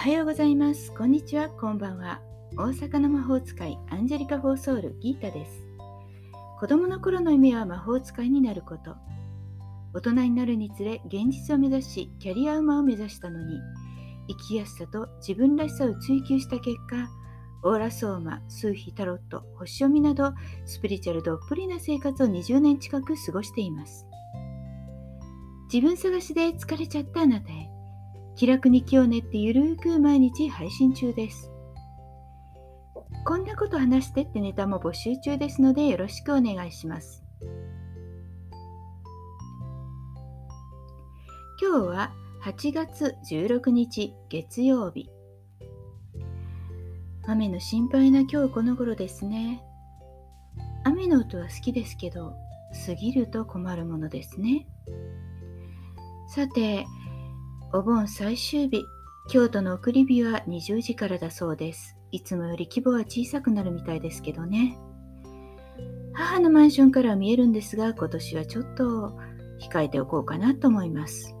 はようございます。こんにちは。こんばんは。大阪の魔法使いアンジェリカ・フォーソール・ギータです。子供の頃の夢は魔法使いになること。大人になるにつれ現実を目指しキャリアウマを目指したのに生きやすさと自分らしさを追求した結果オーラソーマ、数秘タロット、星読みなどスピリチュアルどっぷりな生活を20年近く過ごしています。自分探しで疲れちゃったあなたへ気楽に気を練ってゆるーく毎日配信中です。こんなこと話してってネタも募集中ですのでよろしくお願いします。今日は8月16日月曜日。雨の心配な今日この頃ですね。雨の音は好きですけど、過ぎると困るものですね。さて、お盆最終日、京都の送り火は20時からだそうです。いつもより規模は小さくなるみたいですけどね。母のマンションからは見えるんですが、今年はちょっと控えておこうかなと思います。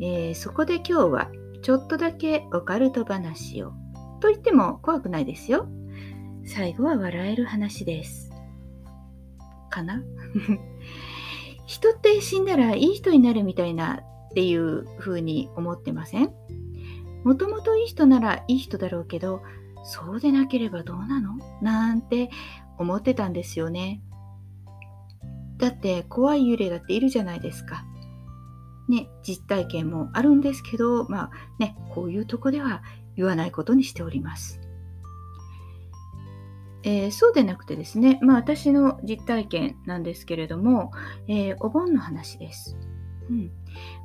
えー、そこで今日はちょっとだけオカルト話を。と言っても怖くないですよ。最後は笑える話です。かな？人って死んだらいい人になるみたいなっていう風に思ってません？もともといい人ならいい人だろうけど、そうでなければどうなの？なんて思ってたんですよね。だって怖い幽霊だっているじゃないですか。ね、実体験もあるんですけど、まあね、こういうとこでは言わないことにしております。えー、そうでなくてですね、まあ私の実体験なんですけれども、えー、お盆の話です。うん、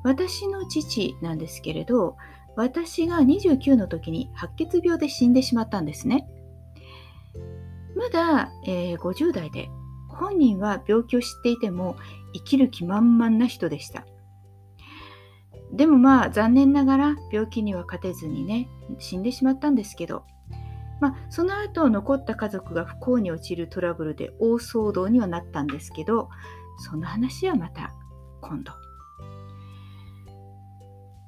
私の父なんですけれど私が29の時に白血病で死んでしまったんですね。まだ、えー、50代で本人は病気を知っていても生きる気満々な人でした。でもまあ残念ながら病気には勝てずにね死んでしまったんですけどまあ、その後残った家族が不幸に陥るトラブルで大騒動にはなったんですけどその話はまた今度。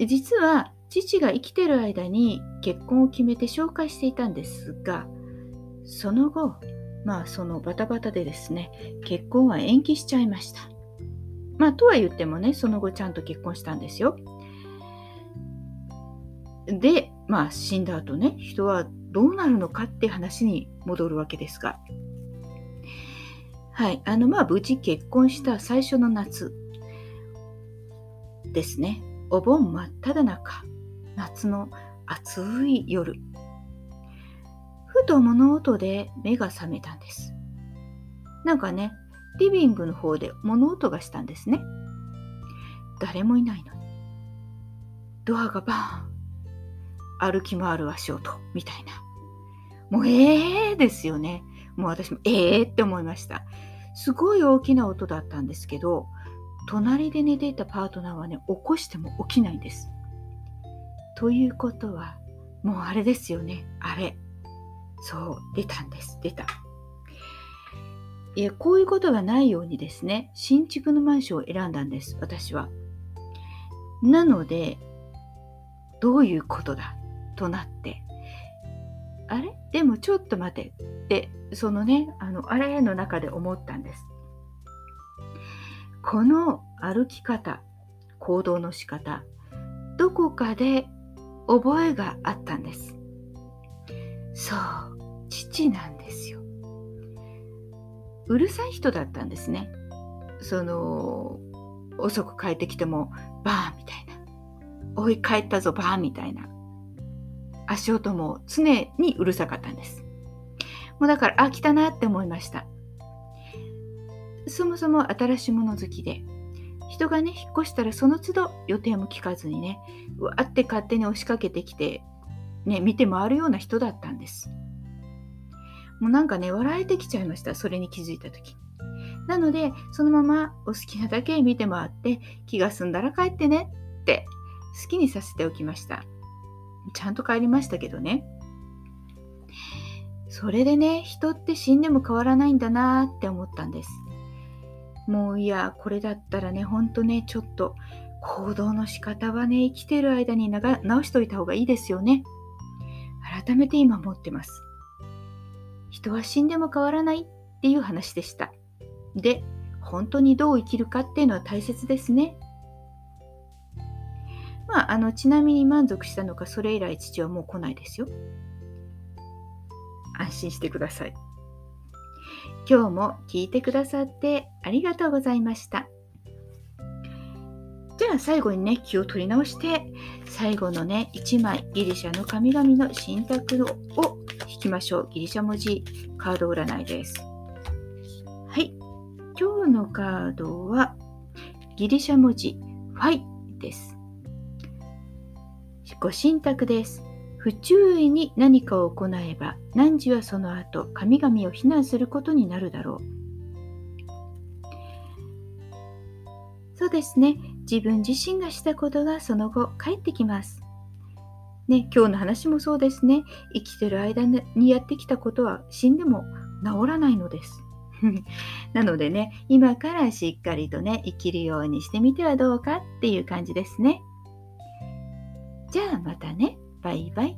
実は父が生きてる間に結婚を決めて紹介していたんですがその後まあそのバタバタでですね結婚は延期しちゃいました。まあとは言ってもねその後ちゃんと結婚したんですよ。でまあ死んだ後ね人はどうなるのかって話に戻るわけですが。はいあのまあ無事結婚した最初の夏ですね。お盆真っ只中夏の暑い夜。ふと物音で目が覚めたんです。なんかねリビングの方で物音がしたんですね。誰もいないのに。ドアがバーン。歩き回る足音みたいな。もうええー、ですよね。もう私もええー、って思いました。すごい大きな音だったんですけど隣で寝ていたパートナーはね、起こしても起きないんです。ということは、もうあれですよね。あれ。そう、出たんです。出た。えこういうことがないようにですね、新築のマンションを選んだんです、私は。なので、どういうことだ？となって、あれ？でもちょっと待てって、そのね、あの、あれの中で思ったんです。この歩き方行動の仕方どこかで覚えがあったんです。そう父なんですよ。うるさい人だったんですね。その遅く帰ってきてもバーみたいな。追い帰ったぞバーみたいな。足音も常にうるさかったんです。もうだからあ来たなって思いました。そもそも新しいもの好きで。人がね引っ越したらその都度予定も聞かずにねうわって勝手に押しかけてきてね見て回るような人だったんです。もうなんかね笑えてきちゃいましたそれに気づいた時。なのでそのままお好きなだけ見て回って気が済んだら帰ってねって好きにさせておきました。ちゃんと帰りましたけどね。それでね人って死んでも変わらないんだなって思ったんです。もういや、これだったらね、ほんとね、ちょっと行動の仕方はね、生きてる間に直しといた方がいいですよね。改めて今思ってます。人は死んでも変わらないっていう話でした。で、本当にどう生きるかっていうのは大切ですね。まあ、あのちなみに満足したのかそれ以来父はもう来ないですよ。安心してください。今日も聞いてくださってありがとうございました。じゃあ最後にね、気を取り直して、最後のね、1枚ギリシャの神々の信託を引きましょう。ギリシャ文字カード占いです。はい。今日のカードはギリシャ文字ファイです。ご神託です。不注意に何かを行えば、汝はその後、神々を非難することになるだろう。そうですね。自分自身がしたことがその後帰ってきます。ね、今日の話もそうですね。生きてる間にやってきたことは死んでも治らないのです。なのでね、今からしっかりとね、生きるようにしてみてはどうかっていう感じですね。じゃあまたね。拜拜。